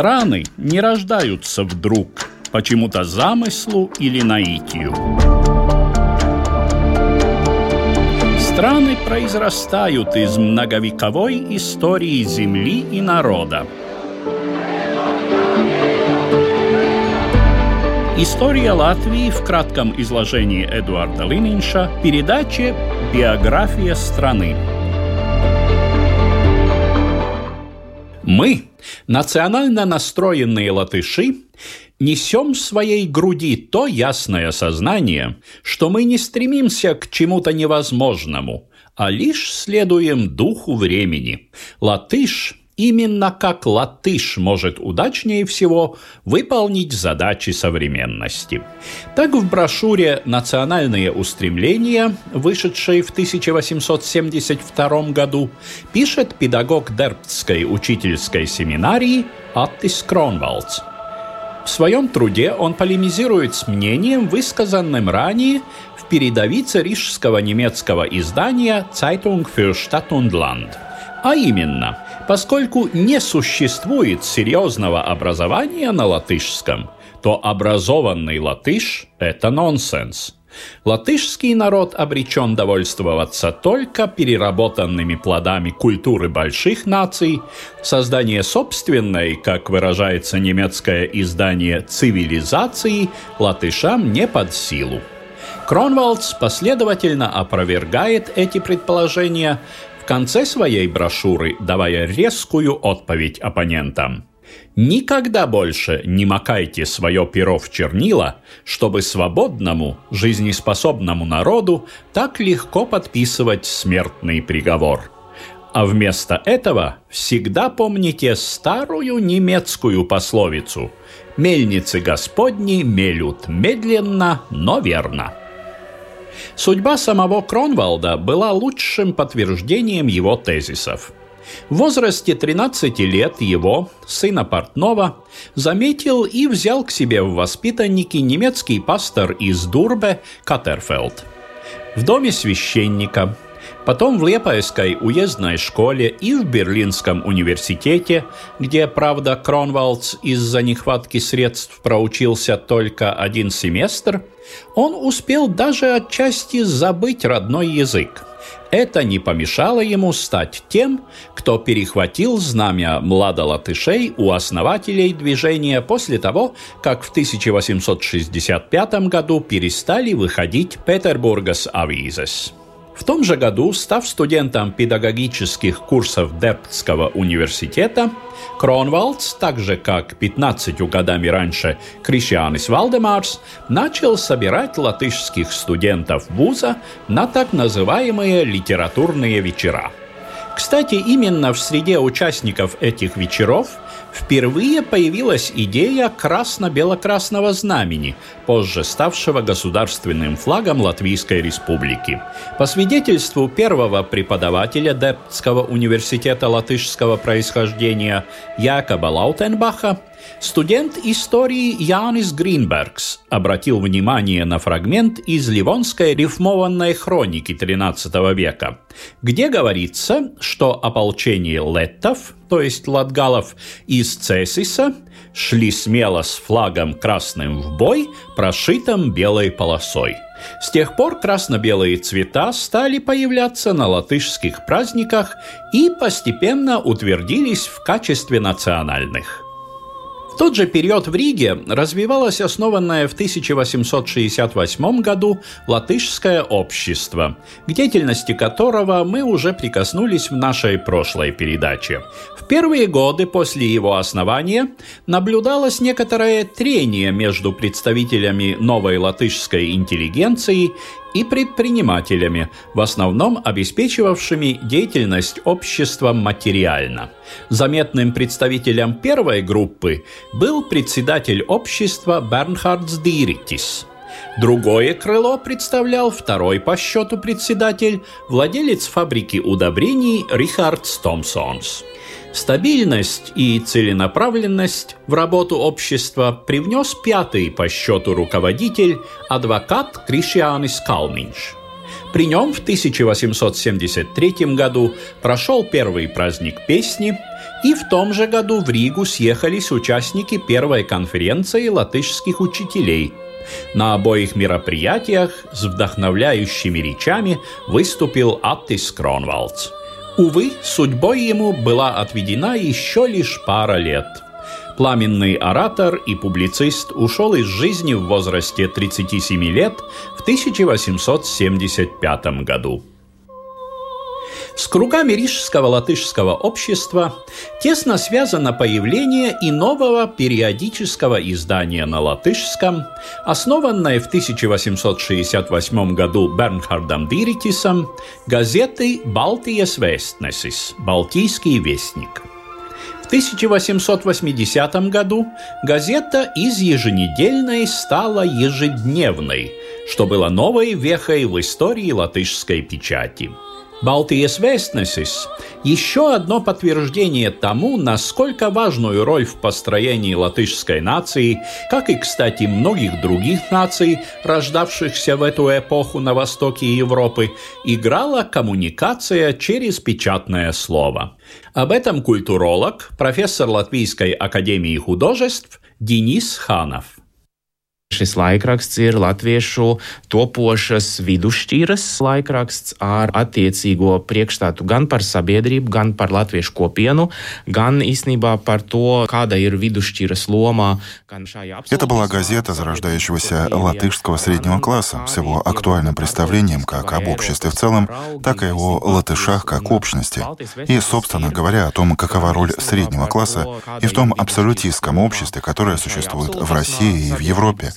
Страны не рождаются вдруг, почему-то замыслу или наитию. Страны произрастают из многовековой истории земли и народа. История Латвии в кратком изложении Эдуарда Лининша, передаче «Биография страны». Мы, национально настроенные латыши, несем в своей груди то ясное сознание, что мы не стремимся к чему-то невозможному, а лишь следуем духу времени. Латыш именно как латыш может удачнее всего выполнить задачи современности. Так в брошюре «Национальные устремления», вышедшей в 1872 году, пишет педагог Дербтской учительской семинарии Аттис Кронвалдс. В своем труде он полемизирует с мнением, высказанным ранее в передовице рижского немецкого издания «Zeitung für Stadt und Land», а именно – Поскольку не существует серьезного образования на латышском, то образованный латыш – это нонсенс. Латышский народ обречен довольствоваться только переработанными плодами культуры больших наций, создание собственной, как выражается немецкое издание, цивилизации латышам не под силу. Кронвалдс последовательно опровергает эти предположения, конце своей брошюры давая резкую отповедь оппонентам. Никогда больше не макайте свое перо в чернила, чтобы свободному, жизнеспособному народу так легко подписывать смертный приговор. А вместо этого всегда помните старую немецкую пословицу «Мельницы Господни мелют медленно, но верно». Судьба самого Кронвалда была лучшим подтверждением его тезисов. В возрасте 13 лет его, сына портного, заметил и взял к себе в воспитанники немецкий пастор из Дурбе Катерфелд. В доме священника – Потом в Лепойской уездной школе и в Берлинском университете, где, правда, Кронвалдс из-за нехватки средств проучился только один семестр, он успел даже отчасти забыть родной язык. Это не помешало ему стать тем, кто перехватил знамя младолатышей у основателей движения после того, как в 1865 году перестали выходить Петербургас Авизес. В том же году, став студентом педагогических курсов Дерптского университета, Кронвалдс, так же как 15 годами раньше Кришианис Валдемарс, начал собирать латышских студентов вуза на так называемые литературные вечера. Кстати, именно в среде участников этих вечеров – впервые появилась идея красно-бело-красного знамени, позже ставшего государственным флагом Латвийской Республики. По свидетельству первого преподавателя Дептского университета латышского происхождения Якоба Лаутенбаха, Студент истории Янис Гринбергс обратил внимание на фрагмент из Ливонской рифмованной хроники XIII века, где говорится, что ополчение леттов, то есть латгалов, из Цесиса шли смело с флагом красным в бой, прошитым белой полосой. С тех пор красно-белые цвета стали появляться на латышских праздниках и постепенно утвердились в качестве национальных тот же период в Риге развивалось основанное в 1868 году латышское общество, к деятельности которого мы уже прикоснулись в нашей прошлой передаче. В первые годы после его основания наблюдалось некоторое трение между представителями новой латышской интеллигенции и предпринимателями, в основном обеспечивавшими деятельность общества материально. Заметным представителем первой группы был председатель общества Бернхардс Диритис. Другое крыло представлял второй по счету председатель, владелец фабрики удобрений Рихард Томсонс. Стабильность и целенаправленность в работу общества привнес пятый по счету руководитель, адвокат Кришианис Калминш. При нем в 1873 году прошел первый праздник песни, и в том же году в Ригу съехались участники первой конференции латышских учителей. На обоих мероприятиях с вдохновляющими речами выступил Аттис Кронвалдс. Увы, судьбой ему была отведена еще лишь пара лет – Пламенный оратор и публицист ушел из жизни в возрасте 37 лет в 1875 году. С кругами Рижского латышского общества тесно связано появление и нового периодического издания на латышском, основанное в 1868 году Бернхардом Диритисом, газеты «Балтиес Вестнесис» – «Балтийский вестник». 1880 году газета из еженедельной стала ежедневной, что было новой вехой в истории латышской печати. Балтиес Вестнесис – еще одно подтверждение тому, насколько важную роль в построении латышской нации, как и, кстати, многих других наций, рождавшихся в эту эпоху на востоке Европы, играла коммуникация через печатное слово. Об этом культуролог, профессор Латвийской академии художеств Денис Ханов. Šis laikraksts ir latviešu topošas vidusšķiras laikraksts ar attiecīgo priekšstātu gan par sabiedrību, gan par latviešu kopienu, gan īstenībā par to, kāda ir vidusšķiras loma. Это была газета зарождающегося латышского среднего класса с его актуальным представлением как об обществе в целом, так и о латышах как общности. И, собственно говоря, о том, какова роль среднего класса и в том абсолютистском обществе, которое существует в России и в Европе.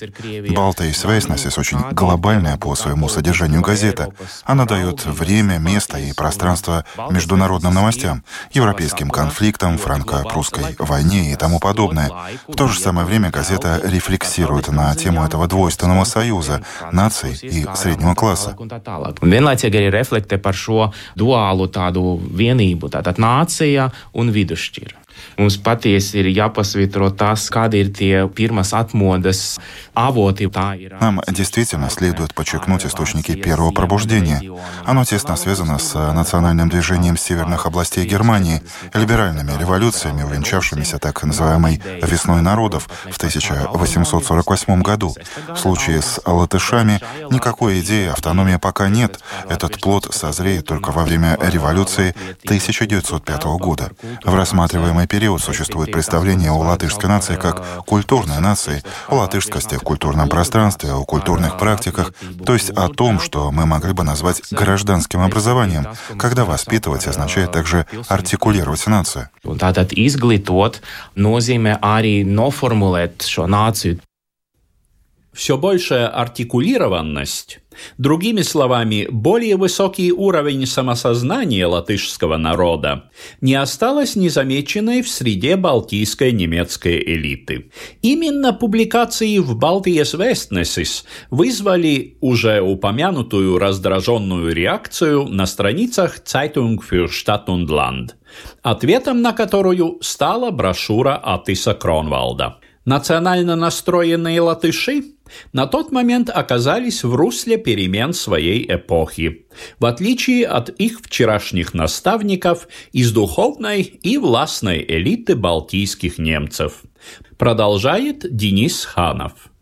Балта и Свейснесис очень глобальная по своему содержанию газета. Она дает время, место и пространство международным новостям, европейским конфликтам, франко-прусской войне и тому подобное. В то же самое время газета рефлексирует на тему этого двойственного союза наций и среднего класса. Vienlaicīgi arī reflektē par šo duālu tādu vienību, tātad nācija un vidusšķira. Mums patiesi ir jāpasvitro tas, kādi ir tie pirmās atmodas avoti. Нам действительно следует подчеркнуть источники первого пробуждения. Оно тесно связано с национальным движением северных областей Германии, либеральными революциями, увенчавшимися так называемой «весной народов» в 1848 году. В случае с латышами никакой идеи автономии пока нет. Этот плод созреет только во время революции 1905 года. В рассматриваемой период существует представление о латышской нации как культурной нации, о латышскости в культурном пространстве, о культурных практиках, то есть о том, что мы могли бы назвать гражданским образованием, когда воспитывать означает также артикулировать нацию. Все большая артикулированность, другими словами, более высокий уровень самосознания латышского народа, не осталась незамеченной в среде балтийской немецкой элиты. Именно публикации в Балтиес Вестнесис вызвали уже упомянутую раздраженную реакцию на страницах Zeitung für Stadt und Land, ответом на которую стала брошюра Атиса Кронвалда. Национально настроенные латыши на тот момент оказались в русле перемен своей эпохи, в отличие от их вчерашних наставников из духовной и властной элиты балтийских немцев. Продолжает Денис Ханов.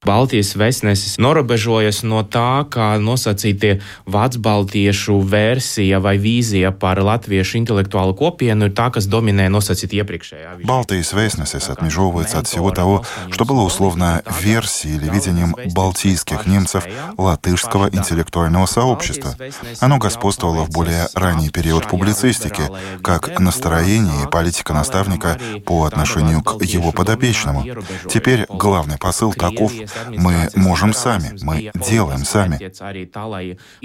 Baltijas vēstnesis norobežojas no tā, kā nosacītie vācu-baltiešu versija vai vīzija par latviešu интеллектуальную копиenu ir та, kas доминē носацит iepriekšējā. Балтийс Вестнесес отмежевывается от всего того, что было условно версией или видением балтийских немцев латышского интеллектуального сообщества. Оно господствовало в более ранний период публицистики, как настроение и политика наставника по отношению к его подопечному. Теперь главный посыл таков, мы можем сами, мы делаем сами.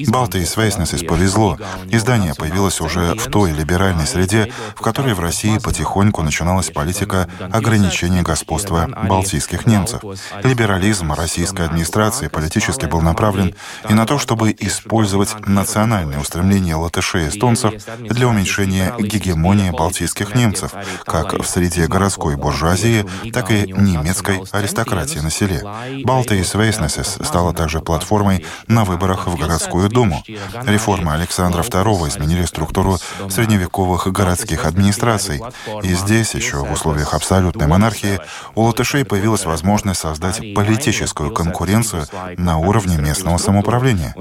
Балтии Вейснесис повезло. Издание появилось уже в той либеральной среде, в которой в России потихоньку начиналась политика ограничения господства балтийских немцев. Либерализм российской администрации политически был направлен и на то, чтобы использовать национальные устремления латышей и эстонцев для уменьшения гегемонии балтийских немцев, как в среде городской буржуазии, так и немецкой аристократии на селе. Балтийс Вейснесес стала также платформой на выборах в городскую думу. Реформы Александра II изменили структуру средневековых городских администраций. И здесь, еще в условиях абсолютной монархии, у латышей появилась возможность создать политическую конкуренцию на уровне местного самоуправления.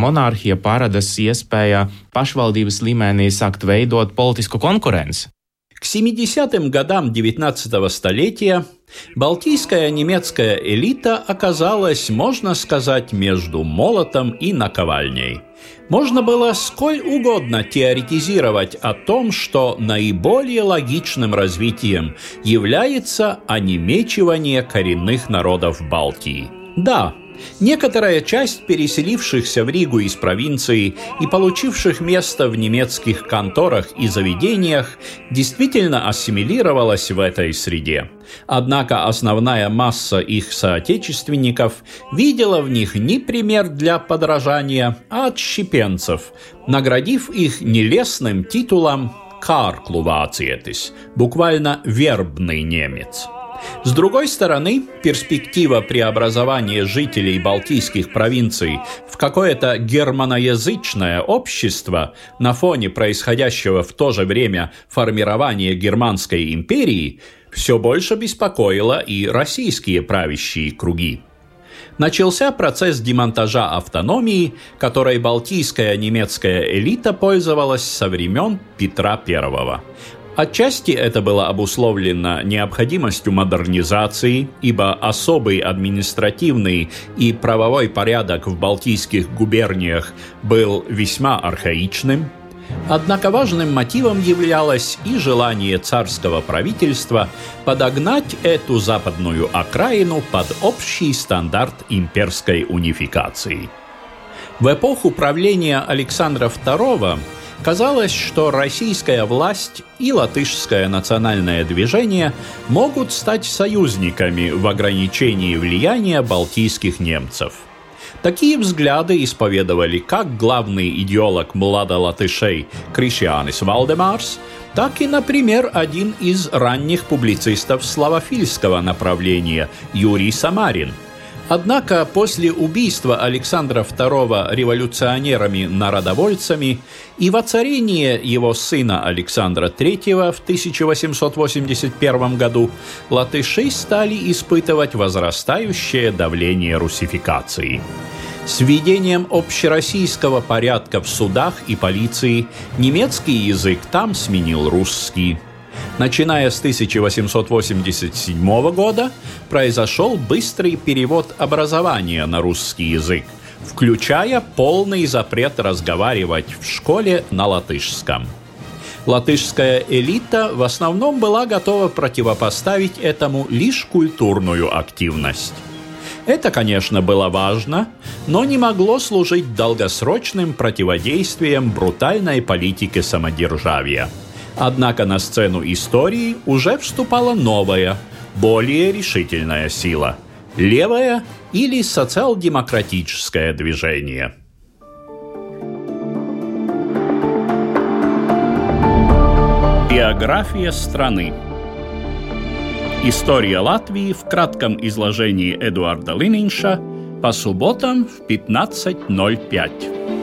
Monarhija paradas iespēja pašvaldības līmenī sākt veidot politisku konkurenci. К 70-м годам 19 столетия балтийская немецкая элита оказалась, можно сказать, между молотом и наковальней. Можно было сколь угодно теоретизировать о том, что наиболее логичным развитием является онемечивание коренных народов Балтии. Да, Некоторая часть переселившихся в Ригу из провинции и получивших место в немецких конторах и заведениях действительно ассимилировалась в этой среде. Однако основная масса их соотечественников видела в них не пример для подражания, а отщепенцев, наградив их нелестным титулом «карклувациетис», буквально «вербный немец». С другой стороны, перспектива преобразования жителей балтийских провинций в какое-то германоязычное общество на фоне происходящего в то же время формирования Германской империи все больше беспокоила и российские правящие круги начался процесс демонтажа автономии, которой балтийская немецкая элита пользовалась со времен Петра I. Отчасти это было обусловлено необходимостью модернизации, ибо особый административный и правовой порядок в Балтийских губерниях был весьма архаичным. Однако важным мотивом являлось и желание царского правительства подогнать эту западную окраину под общий стандарт имперской унификации. В эпоху правления Александра II Казалось, что российская власть и латышское национальное движение могут стать союзниками в ограничении влияния балтийских немцев. Такие взгляды исповедовали как главный идеолог младолатышей Кришианис Валдемарс, так и, например, один из ранних публицистов славофильского направления Юрий Самарин – Однако после убийства Александра II революционерами-народовольцами и воцарения его сына Александра III в 1881 году латыши стали испытывать возрастающее давление русификации. С введением общероссийского порядка в судах и полиции немецкий язык там сменил русский – Начиная с 1887 года произошел быстрый перевод образования на русский язык, включая полный запрет разговаривать в школе на латышском. Латышская элита в основном была готова противопоставить этому лишь культурную активность. Это, конечно, было важно, но не могло служить долгосрочным противодействием брутальной политике самодержавия – Однако на сцену истории уже вступала новая, более решительная сила – левое или социал-демократическое движение. Биография страны История Латвии в кратком изложении Эдуарда Лининша по субботам в 15.05.